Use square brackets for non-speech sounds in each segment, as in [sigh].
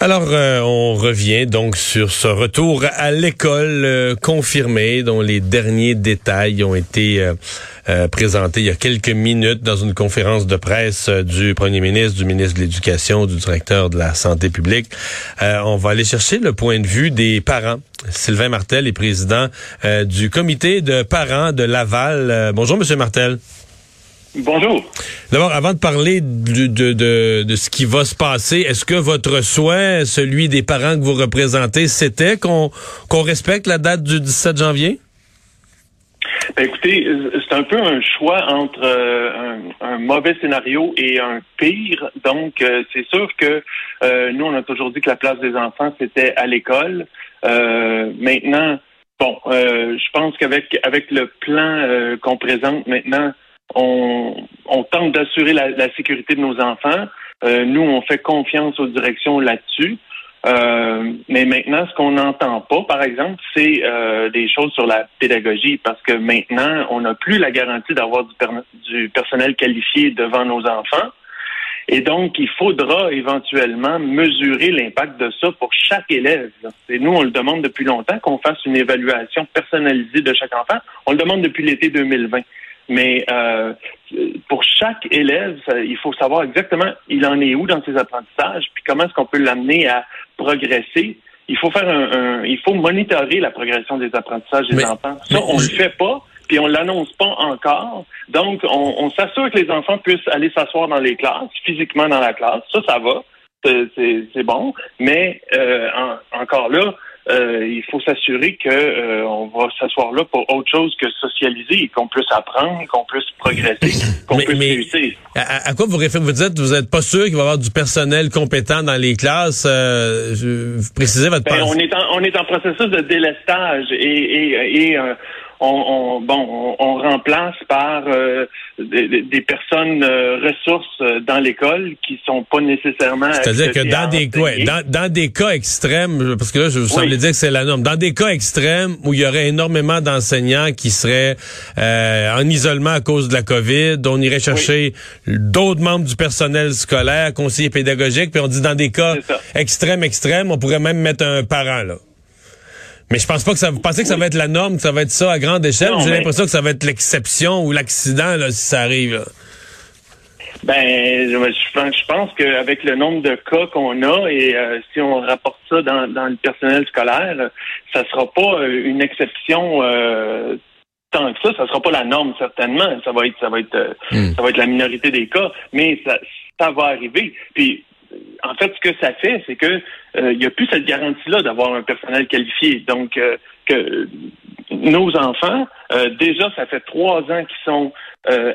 Alors, euh, on revient donc sur ce retour à l'école euh, confirmé, dont les derniers détails ont été euh, présentés il y a quelques minutes dans une conférence de presse du premier ministre, du ministre de l'Éducation, du directeur de la santé publique. on va aller chercher le point de vue des parents. Sylvain Martel est président du comité de parents de Laval. bonjour, Monsieur Martel. Bonjour. D'abord, avant de parler de, de, de, ce qui va se passer, est-ce que votre souhait, celui des parents que vous représentez, c'était qu'on respecte la date du 17 janvier? Ben écoutez, c'est un peu un choix entre euh, un, mauvais scénario et un pire. Donc, euh, c'est sûr que euh, nous, on a toujours dit que la place des enfants, c'était à l'école. maintenant, bon, je pense qu'avec avec le plan qu'on présente maintenant, on, tente d'assurer la, sécurité de nos enfants. Euh, nous, on fait confiance aux directions là-dessus. Euh, mais maintenant, ce qu'on n'entend pas, par exemple, c'est euh, des choses sur la pédagogie, parce que maintenant, on n'a plus la garantie d'avoir du, du, personnel qualifié devant nos enfants. Et donc, il faudra éventuellement mesurer l'impact de ça pour chaque élève. Et nous, on le demande depuis longtemps qu'on fasse une évaluation personnalisée de chaque enfant. On le demande depuis l'été 2020. Mais euh, pour chaque élève, il faut savoir exactement il en est où dans ses apprentissages, puis comment est-ce qu'on peut l'amener à progresser. Il faut faire un, il faut monitorer la progression des apprentissages des enfants. Ça, on le fait pas, puis on l'annonce pas encore. Donc, on, on s'assure que les enfants puissent aller s'asseoir dans les classes, physiquement dans la classe. Ça, ça va. C'est bon. Mais euh, encore là, euh, il faut s'assurer que euh, on va s'asseoir là pour autre chose que socialiser, qu'on puisse apprendre, qu'on puisse progresser, qu'on puisse réussir. À, quoi vous référez? Vous dites vous n'êtes pas sûr qu'il va y avoir du personnel compétent dans les classes. Euh, je, vous précisez votre ben, on est en on est en processus de délestage et, et, et on, bon, on, remplace par euh, des, personnes euh, ressources euh, dans l'école qui sont pas nécessairement. C'est-à-dire que dans des cas, dans, des cas extrêmes, parce que là, je vous semble dire que c'est la norme. Dans des cas extrêmes où il y aurait énormément d'enseignants qui seraient en isolement à cause de la COVID, on irait chercher d'autres membres du personnel scolaire, conseillers pédagogiques, puis on dit dans des cas extrêmes, extrêmes, on pourrait même mettre un parent là. Mais je pense pas que ça. Vous pensez que ça va être la norme, que ça va être ça à grande échelle? J'ai l'impression que ça va être l'exception ou l'accident si ça arrive. Ben, je, pense qu'avec le nombre de cas qu'on a et euh, si on rapporte ça dans, le personnel scolaire, ça sera pas euh, une exception euh, tant que ça. Ça sera pas la norme certainement. Ça va être, ça va être, hmm. ça va être la minorité des cas, mais ça, ça va arriver. Puis en fait, ce que ça fait, c'est que euh, il n'y a plus cette garantie-là d'avoir un personnel qualifié. Donc, euh, que nos enfants, euh, déjà, ça fait trois ans qu'ils sont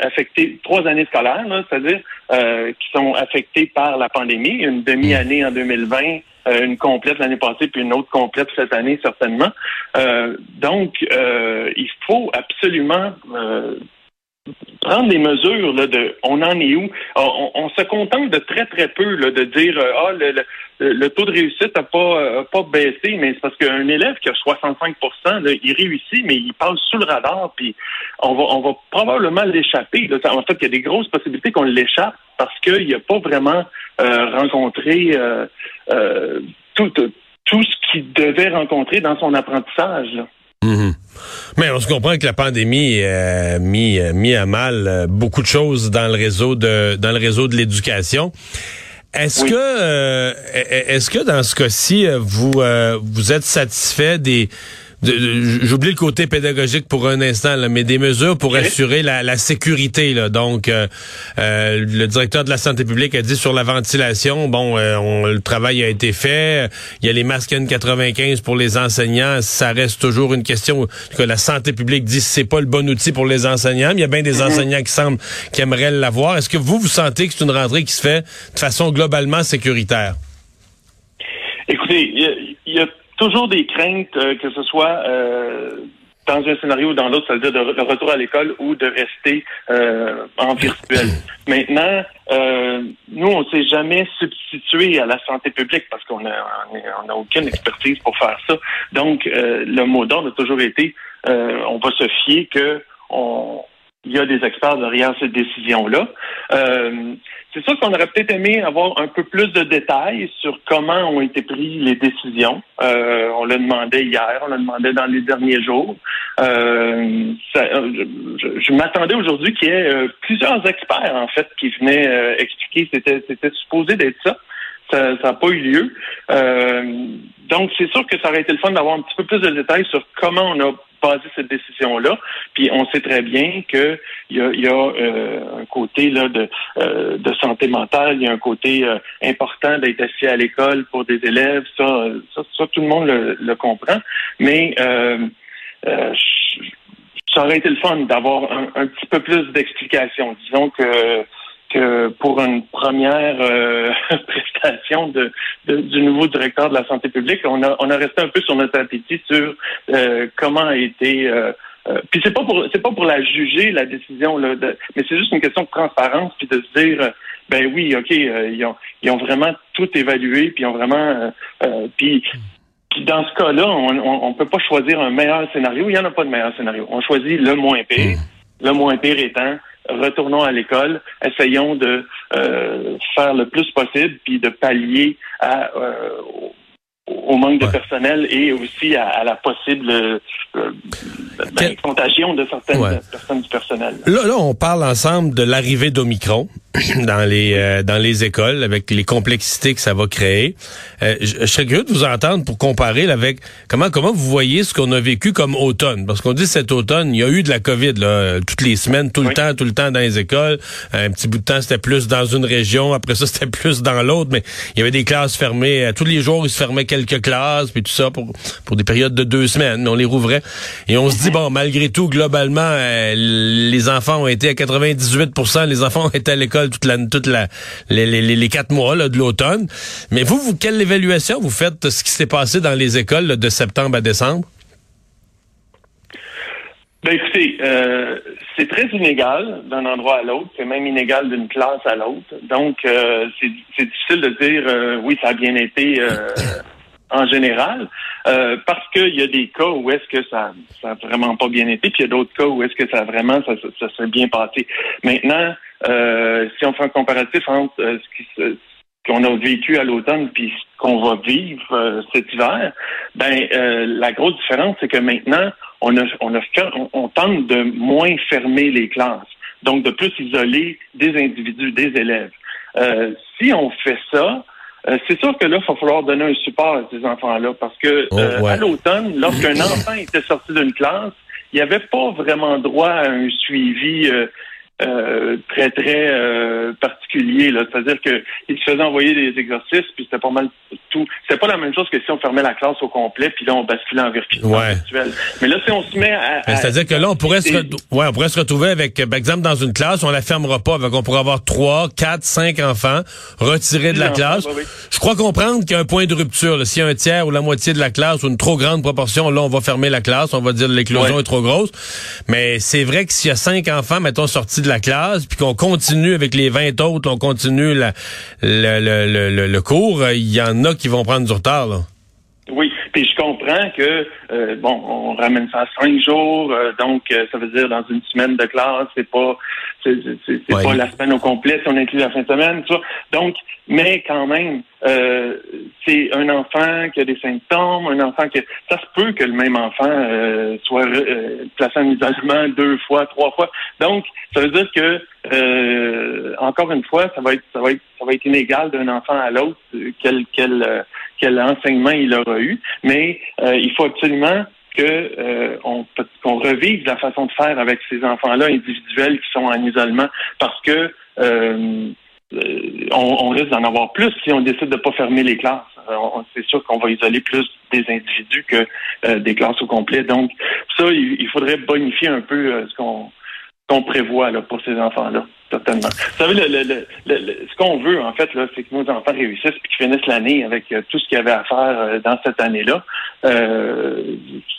affectés, trois années scolaires, c'est-à-dire qui sont affectés par la pandémie, une demi-année en 2020, une complète l'année passée, puis une autre complète cette année certainement. donc, il faut absolument prendre des mesures là, de on en est où? Ah, on, se contente de très très peu de dire euh, ah le, taux de réussite n'a pas pas baissé mais c'est parce qu'un élève qui a 65 là, il réussit mais il passe sous le radar puis on va probablement l'échapper en fait il y a des grosses possibilités qu'on l'échappe parce qu'il n'a pas vraiment euh, rencontré euh, tout ce qu'il devait rencontrer dans son apprentissage. Mhm. Mais on se comprend que la pandémie a mis, mis à mal euh, beaucoup de choses dans le réseau de dans le réseau de l'éducation. Est-ce que euh, est-ce que dans ce cas-ci vous euh, vous êtes satisfait des J'oublie le côté pédagogique pour un instant, là, mais des mesures pour assurer la, sécurité. Là. Donc, euh, euh, le directeur de la santé publique a dit sur la ventilation, bon, euh, le travail a été fait. Il y a les masques N95 pour les enseignants. Ça reste toujours une question que la santé publique dit c'est pas le bon outil pour les enseignants. Mais il y a bien des mm-hmm. enseignants qui semblent qui aimeraient l'avoir. Est-ce que vous vous sentez que c'est une rentrée qui se fait de façon globalement sécuritaire? Écoutez, il y a toujours des craintes, euh, que ce soit euh, dans un scénario ou dans l'autre, ça veut dire de, retour à l'école ou de rester euh, en virtuel. [clears throat] Maintenant, euh, nous, on s'est jamais substitué à la santé publique parce qu'on n'a on a aucune expertise pour faire ça. Donc, euh, le mot d'ordre a toujours été, on va se fier que on, il y a des experts derrière cette décision-là. Euh, c'est sûr qu'on aurait peut-être aimé avoir un peu plus de détails sur comment ont été prises les décisions. Euh, on le demandait hier, on le demandait dans les derniers jours. Euh, je, m'attendais aujourd'hui qu'il y ait plusieurs experts, en fait, qui venaient expliquer. C'était, c'était supposé d'être ça. Ça n'a pas eu lieu. donc, c'est sûr que ça aurait été le fun d'avoir un petit peu plus de détails sur comment on a basé cette décision-là. Puis on sait très bien qu'il y a, y a euh, un côté là de, euh, de santé mentale, il y a un côté euh, important d'être assis à l'école pour des élèves. Ça, ça, tout le monde le, comprend. Mais ça aurait été le fun d'avoir un, un petit peu plus d'explications. Disons que pour une première euh, [laughs] prestation du nouveau directeur de la santé publique, on a, on resté un peu sur notre appétit sur euh, comment a été. Euh, puis c'est pas pour c'est pas pour la juger la décision là, mais c'est juste une question de transparence puis de se dire ben oui ok ils ont ils ont vraiment tout évalué puis ils ont vraiment puis puis dans ce cas-là, on ne peut pas choisir un meilleur scénario. Il n'y en a pas de meilleur scénario. On choisit le moins pire. Le moins pire étant retournons à l'école, essayons de euh, faire le plus possible, puis de pallier à, euh, au manque de personnel et aussi à, la possible euh, ben, contagion de certaines personnes du personnel. Là, là, on parle ensemble de l'arrivée d'Omicron [clears throat] dans les euh, dans les écoles avec les complexités que ça va créer. Euh, je, serais curieux de vous entendre pour comparer avec comment comment vous voyez ce qu'on a vécu comme automne. Parce qu'on dit cet automne il y a eu de la Covid là toutes les semaines tout le temps tout le temps dans les écoles. Un petit bout de temps c'était plus dans une région. Après ça [laughs] c'était plus dans l'autre. Mais il y avait des classes fermées. Tous les jours ils se fermaient quelques classes puis tout ça pour pour des périodes de deux semaines. On les rouvrait. Et on se dit bon malgré tout globalement euh, les enfants ont été à 98% les enfants ont été à l'école toute la, toute la, les, les, les quatre mois là, de l'automne. Mais vous, vous, quelle évaluation vous faites de ce qui s'est passé dans les écoles de septembre à décembre? Ben écoutez, euh, c'est très inégal d'un endroit à l'autre, c'est même inégal d'une classe à l'autre. Donc, euh, c'est difficile de dire euh, oui, ça a bien été [laughs] en général, parce qu'il y a des cas où est-ce que ça ça vraiment pas bien été, puis il y a d'autres cas où est-ce que ça vraiment ça, ça s'est bien passé. Maintenant, euh, si on fait un comparatif entre euh, ce qu'on a vécu à l'automne puis ce qu'on va vivre euh, cet hiver, ben la grosse différence c'est que maintenant on a, on, a, on, tente de moins fermer les classes, donc de plus isoler des individus, des élèves. si on fait ça, c'est sûr que là, il va falloir donner un support à ces enfants-là parce que oh, à l'automne, [clears throat] lorsqu'un enfant était sorti d'une classe, il n'y avait pas vraiment droit à un suivi euh, très, très euh, particulier. Là. C'est-à-dire qu'il se faisait envoyer des exercices, puis c'était pas mal tout. C'était pas la même chose que si on fermait la classe au complet, puis là, on basculait en virtuel. Mais là, si on se met à... C'est-à-dire que là, on pourrait, se ouais, on pourrait se retrouver avec, par exemple, dans une classe, on la fermera pas, avec, on pourrait avoir trois, quatre, cinq enfants retirés de la classe. Je crois comprendre qu'il y a un point de rupture. S'il y a un tiers ou la moitié de la classe ou une trop grande proportion, là, on va fermer la classe, on va dire l'éclosion est trop grosse. Mais c'est vrai que s'il y a cinq enfants, mettons, sortis de la classe, puis qu'on continue avec les 20 autres, on continue le, le, le, cours, il y en a qui vont prendre du retard. Là. Oui, puis je comprends que euh, bon, on ramène ça à cinq jours, euh, donc euh, ça veut dire dans une semaine de classe, c'est pas c'est pas la semaine au complet si on inclut la fin de semaine, tu Donc, mais quand même, c'est un enfant qui a des symptômes, un enfant qui ça se peut que le même enfant soit placé en isolement deux fois, trois fois. Donc, ça veut dire que encore une fois, ça va être ça va être ça va être inégal d'un enfant à l'autre, quel quel quel enseignement il aura eu, mais euh, il faut absolument euh, on, qu'on revive la façon de faire avec ces enfants-là individuels qui sont en isolement, parce que euh, on, risque d'en avoir plus si on décide de ne pas fermer les classes. c'est sûr qu'on va isoler plus des individus que des classes au complet. Donc, ça, il, faudrait bonifier un peu ce qu'on prévoit pour ces enfants-là. Totalement. Vous savez, le, ce qu'on veut, en fait, c'est que nos enfants réussissent et qu'ils finissent l'année avec euh, tout ce qu'il y avait à faire euh, dans cette année-là. Euh,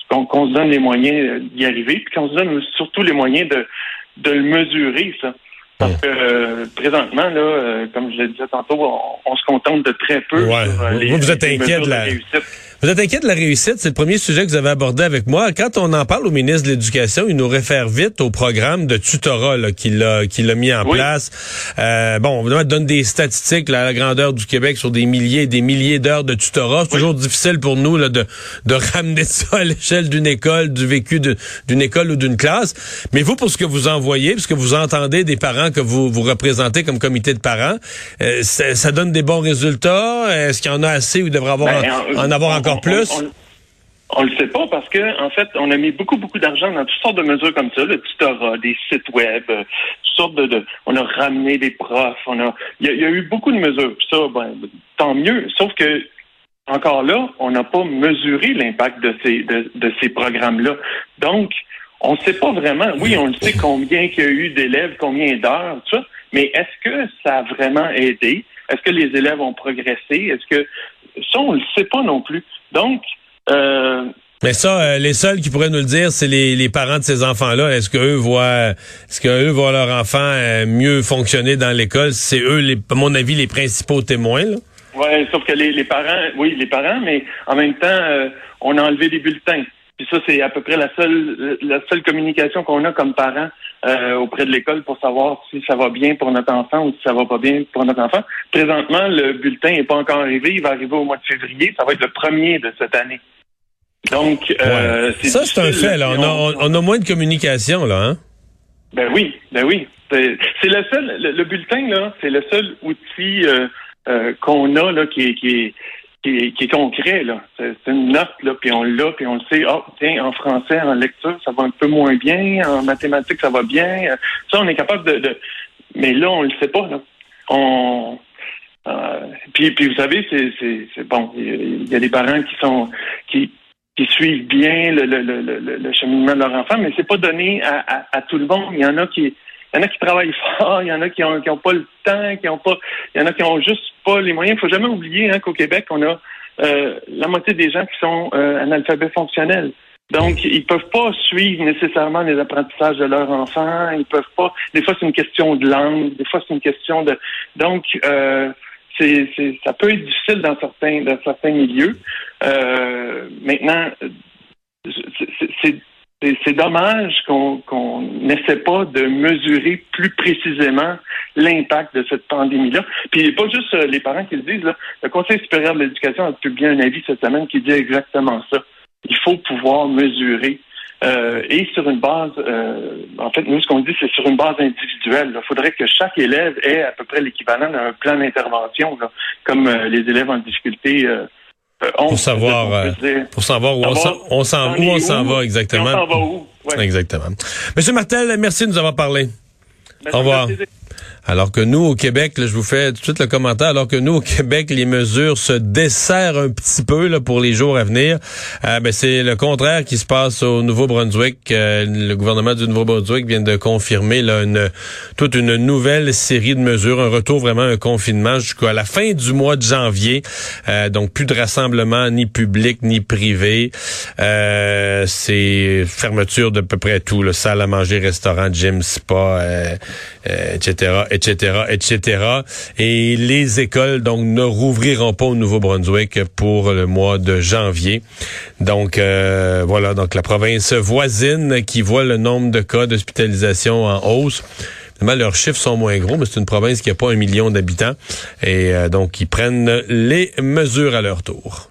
qu'on se donne les moyens d'y arriver, puis qu'on se donne surtout les moyens de, de le mesurer, ça. Parce que euh, présentement, là, euh, comme je le disais tantôt, on, se contente de très peu. Ouais. Sur, vous, êtes inquiet de la réussite. Vous êtes inquiet de la réussite, c'est le premier sujet que vous avez abordé avec moi. Quand on en parle au ministre de l'Éducation, il nous réfère vite au programme de tutorat qu'il a, qu'il a mis en place. Euh, bon, on donne des statistiques là, à la grandeur du Québec sur des milliers et des milliers d'heures de tutorat. C'est toujours difficile pour nous là, de, de [laughs] ramener ça à l'échelle d'une école, du vécu d'une école ou d'une classe. Mais vous, pour ce que vous envoyez, parce que vous entendez des parents que vous, vous représentez comme comité de parents, euh, ça, donne des bons résultats? Est-ce qu'il y en a assez ou il devrait avoir, ben, en avoir encore plus? On, ne le sait pas parce que en fait, on a mis beaucoup beaucoup d'argent dans toutes sortes de mesures comme ça, le tutorat, des sites web, euh, toutes sortes de, on a ramené des profs, on a, il y, a eu beaucoup de mesures. Ça, ben, tant mieux. Sauf que encore là, on n'a pas mesuré l'impact de ces de, ces programmes-là. Donc, on ne sait pas vraiment. Oui, on le sait combien il y a eu d'élèves, combien d'heures, tout ça. Mais est-ce que ça a vraiment aidé? Est-ce que les élèves ont progressé? Est-ce que ça, on ne le sait pas non plus. Donc, euh, mais ça, euh, les seuls qui pourraient nous le dire, c'est les, parents de ces enfants-là. Est-ce qu'eux voient, est-ce qu'eux voient leur enfant euh, mieux fonctionner dans l'école? C'est eux, les, à mon avis, les principaux témoins. Là. Ouais, sauf que les, les, parents, oui, les parents, mais en même temps, on a enlevé les bulletins. Puis ça, c'est à peu près la seule, la seule communication qu'on a comme parents euh, auprès de l'école pour savoir si ça va bien pour notre enfant ou si ça va pas bien pour notre enfant. Présentement, le bulletin n'est pas encore arrivé. Il va arriver au mois de février. Ça va être le premier de cette année. Donc, euh, ça, c'est un fait. Là. On, a, moins de communication, là. Hein? Ben oui, ben oui. C'est le seul, le, bulletin, là, c'est le seul outil euh, euh qu'on a là, qui, qui est qui est, concret, là. C'est une note, là, puis on l'a, puis on le sait. Ah, tiens, en français, en lecture, ça va un peu moins bien. En mathématiques, ça va bien. Ça, on est capable de... Mais là, on le sait pas, là. On... Euh, puis, puis vous savez, c'est bon. Il y a des parents qui sont qui, qui suivent bien le, le, le, le, cheminement de leur enfant, mais c'est pas donné à, tout le monde. Il y en a qui il y en a qui travaillent fort, il y en a qui n'ont qui ont pas le temps, qui ont pas, il y en a qui ont juste pas les moyens. Il faut jamais oublier hein, qu'au Québec, on a euh, la moitié des gens qui sont euh, analphabètes fonctionnels. Donc, ils peuvent pas suivre nécessairement les apprentissages de leurs enfants. Ils peuvent pas. Des fois, c'est une question de langue. Des fois, c'est une question de. Donc, euh, c'est, ça peut être difficile dans certains, dans certains milieux. Euh, maintenant, c'est c'est dommage qu'on n'essaie pas de mesurer plus précisément l'impact de cette pandémie-là. Puis pas juste euh, les parents qui le disent. Là. Le Conseil supérieur de l'éducation a publié un avis cette semaine qui dit exactement ça. Il faut pouvoir mesurer euh, et sur une base, euh, en fait, nous, ce qu'on dit, c'est sur une base individuelle. Il faudrait que chaque élève ait à peu près l'équivalent d'un plan d'intervention, comme les élèves en difficulté euh, pour savoir, euh, pour savoir où on s'en, on s'en, où on s'en va exactement. On va où? Exactement. Monsieur Martel, merci de nous avoir parlé. Au revoir. Alors que nous, au Québec, je vous fais tout de suite le commentaire, alors que nous, au Québec, les mesures se desserrent un petit peu pour les jours à venir, euh, ben, c'est le contraire qui se passe au Nouveau-Brunswick. Euh, le gouvernement du Nouveau-Brunswick vient de confirmer toute une nouvelle série de mesures, un retour vraiment un confinement jusqu'à la fin du mois de janvier. Euh, donc, plus de rassemblements ni publics ni privés. c'est fermeture de peu près tout, le salle à manger, restaurant, gym, spa, etc etc.. Et les écoles, donc, ne rouvriront pas au Nouveau-Brunswick pour le mois de janvier. Donc, euh, voilà, donc la province voisine qui voit le nombre de cas d'hospitalisation en hausse. leurs chiffres sont moins gros, mais c'est une province qui n'a pas un million d'habitants. Et euh, donc, ils prennent les mesures à leur tour.